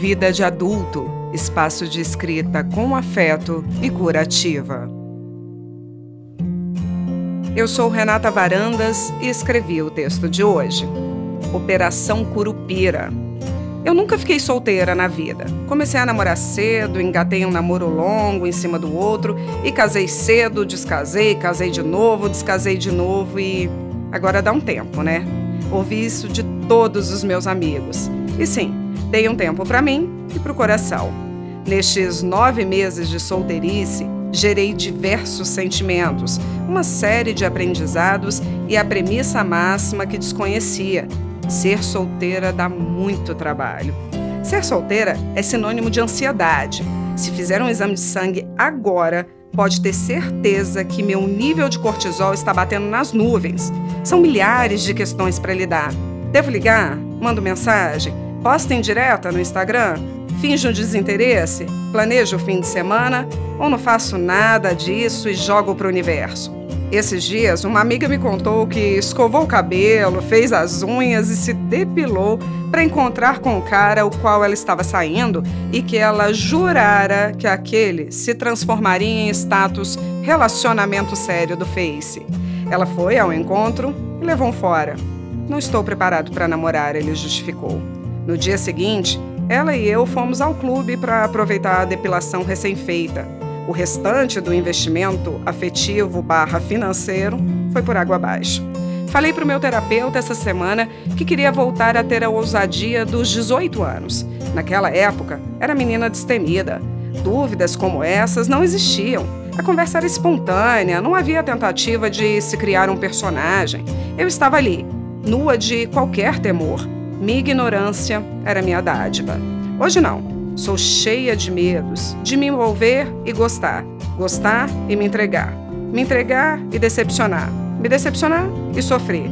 Vida de Adulto espaço de escrita com afeto e curativa. Eu sou Renata Varandas e escrevi o texto de hoje. Operação Curupira. Eu nunca fiquei solteira na vida. Comecei a namorar cedo, engatei um namoro longo em cima do outro e casei cedo, descasei, casei de novo, descasei de novo e agora dá um tempo, né? Ouvi isso de todos os meus amigos. E sim, dei um tempo para mim e para o coração. Nestes nove meses de solteirice, gerei diversos sentimentos, uma série de aprendizados e a premissa máxima que desconhecia: ser solteira dá muito trabalho. Ser solteira é sinônimo de ansiedade. Se fizer um exame de sangue agora, pode ter certeza que meu nível de cortisol está batendo nas nuvens. São milhares de questões para lidar. Devo ligar? Mando mensagem? Posta direta no Instagram? Finjo desinteresse? Planejo o fim de semana? Ou não faço nada disso e jogo para o universo? Esses dias, uma amiga me contou que escovou o cabelo, fez as unhas e se depilou para encontrar com o cara o qual ela estava saindo e que ela jurara que aquele se transformaria em status relacionamento sério do Face. Ela foi ao encontro e levou um fora. Não estou preparado para namorar, ele justificou. No dia seguinte, ela e eu fomos ao clube para aproveitar a depilação recém-feita. O restante do investimento afetivo barra financeiro foi por água abaixo. Falei para o meu terapeuta essa semana que queria voltar a ter a ousadia dos 18 anos. Naquela época, era menina destemida. Dúvidas como essas não existiam. A conversa era espontânea, não havia tentativa de se criar um personagem. Eu estava ali, nua de qualquer temor minha ignorância era minha dádiva. Hoje não. Sou cheia de medos, de me envolver e gostar, gostar e me entregar, me entregar e decepcionar, me decepcionar e sofrer.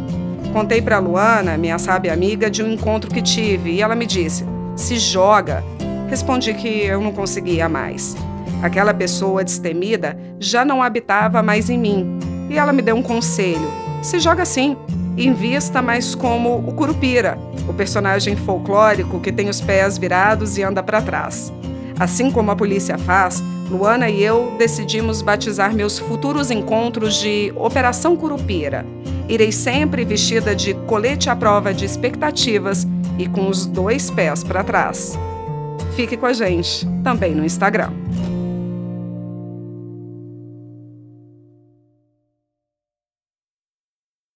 Contei para Luana, minha sábia amiga, de um encontro que tive e ela me disse: "Se joga". Respondi que eu não conseguia mais. Aquela pessoa destemida já não habitava mais em mim. E ela me deu um conselho: "Se joga sim, invista mais como o Curupira, o personagem folclórico que tem os pés virados e anda para trás. Assim como a polícia faz, Luana e eu decidimos batizar meus futuros encontros de Operação Curupira. Irei sempre vestida de colete à prova de expectativas e com os dois pés para trás. Fique com a gente, também no Instagram.